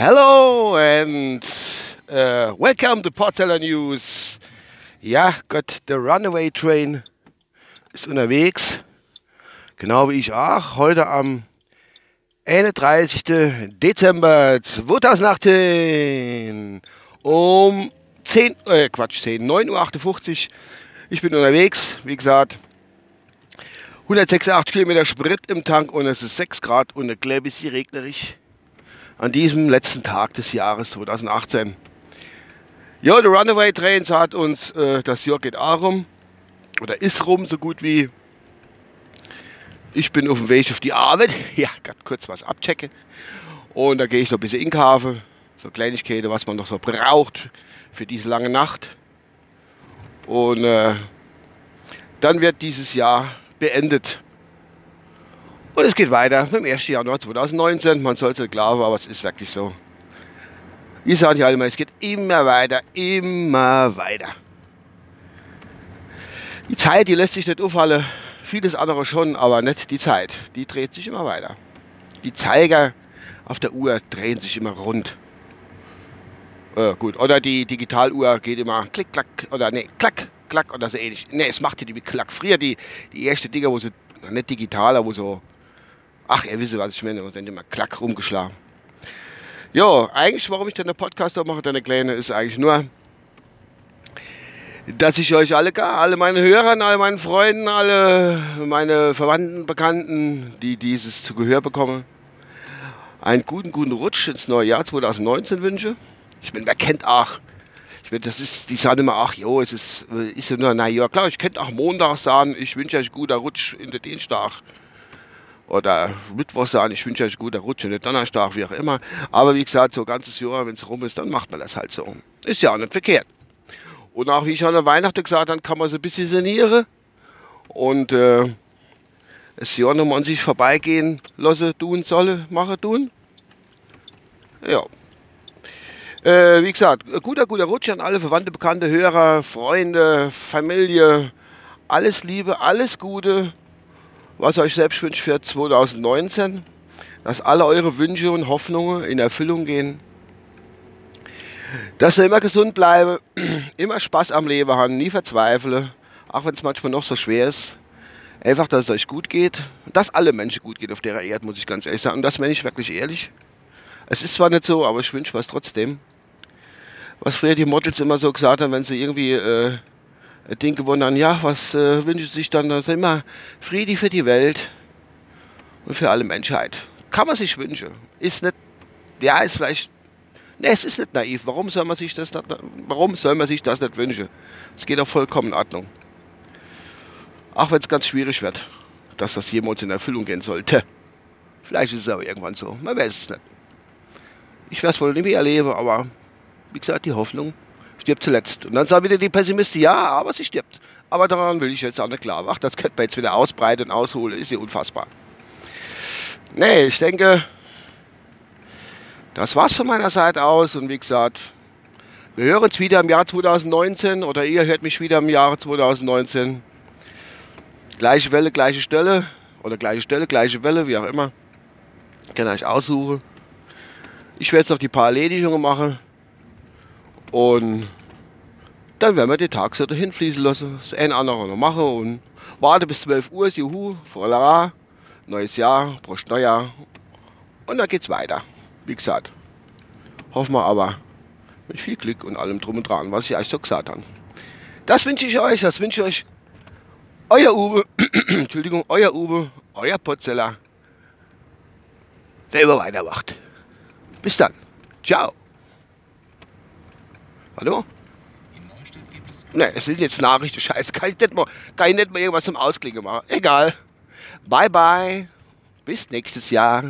Hello and uh, welcome to Portseller News. Ja, Gott, der Runaway Train ist unterwegs. Genau wie ich auch. Heute am 31. Dezember 2018 um 10, äh, Quatsch, 10, 9.58 Uhr. Ich bin unterwegs, wie gesagt. 186 Kilometer Sprit im Tank und es ist 6 Grad und ein klein bisschen regnerisch an diesem letzten Tag des Jahres 2018. Ja, der Runaway Train sagt uns, äh, das Jahr geht auch rum oder ist rum so gut wie. Ich bin auf dem Weg auf die Arbeit. Ja, gerade kurz was abchecken. Und da gehe ich noch ein bisschen inkaufen. So Kleinigkeiten, was man noch so braucht für diese lange Nacht. Und äh, dann wird dieses Jahr beendet. Und es geht weiter mit dem 1. Januar 2019. Man soll es nicht glauben, aber es ist wirklich so. Ich sage ja mal, es geht immer weiter, immer weiter. Die Zeit, die lässt sich nicht aufhalten. Vieles andere schon, aber nicht die Zeit. Die dreht sich immer weiter. Die Zeiger auf der Uhr drehen sich immer rund. Äh, gut, oder die Digitaluhr geht immer klick, klack, oder nee, klack, klack oder so ähnlich. Nee, es macht die wie klack. Früher die, die erste Dinger, wo so, nicht digital, aber wo so Ach, ihr wisst, was ich meine. Und dann immer klack rumgeschlagen. Ja, eigentlich, warum ich dann einen Podcast mache, deine Kleine, ist eigentlich nur, dass ich euch alle, alle meine Hörer, alle meine Freunde, alle meine Verwandten, Bekannten, die dieses zu Gehör bekommen, einen guten, guten Rutsch ins neue Jahr 2019 wünsche. Ich meine, wer kennt auch, ich meine, das ist, die sagen immer, ach jo, es ist, ist ja nur, na ja, klar, ich könnte auch Montag sagen, ich wünsche euch guten Rutsch in den Dienstag oder Mittwoch sagen, ich wünsche euch einen guten Rutsch, nicht Donnerstag, wie auch immer. Aber wie gesagt, so ein ganzes Jahr, wenn es rum ist, dann macht man das halt so. Ist ja auch nicht verkehrt. Und auch wie ich an der Weihnachten gesagt habe, kann man so ein bisschen sanieren und äh, das Jahr nochmal an sich vorbeigehen lassen, tun solle, machen, tun. Ja. Äh, wie gesagt, guter, guter Rutsch an alle Verwandte, Bekannte, Hörer, Freunde, Familie. Alles Liebe, alles Gute was euch selbst wünscht für 2019, dass alle eure Wünsche und Hoffnungen in Erfüllung gehen, dass ihr immer gesund bleibe, immer Spaß am Leben haben, nie verzweifle, auch wenn es manchmal noch so schwer ist. Einfach, dass es euch gut geht, dass alle Menschen gut geht auf der Erde, muss ich ganz ehrlich sagen. Und das meine ich wirklich ehrlich. Es ist zwar nicht so, aber ich wünsche was trotzdem. Was früher die Models immer so gesagt haben, wenn sie irgendwie äh, Gewonnen haben, ja, was äh, wünschen sich dann? Das immer Friede für die Welt und für alle Menschheit. Kann man sich wünschen. Ist nicht, ja, ist vielleicht, ne, es ist nicht naiv. Warum soll man sich das, nicht, warum soll man sich das nicht wünschen? Es geht auch vollkommen in Ordnung. Auch wenn es ganz schwierig wird, dass das jemals in Erfüllung gehen sollte. Vielleicht ist es aber irgendwann so. Man weiß es nicht. Ich werde es wohl mehr erleben, aber wie gesagt, die Hoffnung stirbt zuletzt. Und dann sagen wieder die Pessimisten, ja, aber sie stirbt. Aber daran will ich jetzt auch nicht klar. Ach, das könnte man jetzt wieder ausbreiten und ausholen, ist ja unfassbar. Nee, ich denke, das war's von meiner Seite aus. Und wie gesagt, wir hören uns wieder im Jahr 2019 oder ihr hört mich wieder im Jahr 2019. Gleiche Welle, gleiche Stelle oder gleiche Stelle, gleiche Welle, wie auch immer. Kann ich aussuchen. Ich werde jetzt noch die paar Erledigungen machen. Und dann werden wir die Tagsüber hinfließen lassen, das ein andere noch machen und warte bis 12 Uhr, juhu, voila, neues Jahr, Prost Neujahr. Und dann geht's weiter. Wie gesagt, hoffen wir aber mit viel Glück und allem drum und dran, was ich euch so gesagt habe. Das wünsche ich euch, das wünsche ich euch. Euer Uwe, Entschuldigung, euer Uwe, euer Potzeller, der immer weitermacht. Bis dann. Ciao. Hallo? Ne, es sind jetzt Nachrichten, scheiße. Kann ich nicht mal, kann ich nicht mal irgendwas zum Ausklingen machen. Egal. Bye, bye. Bis nächstes Jahr.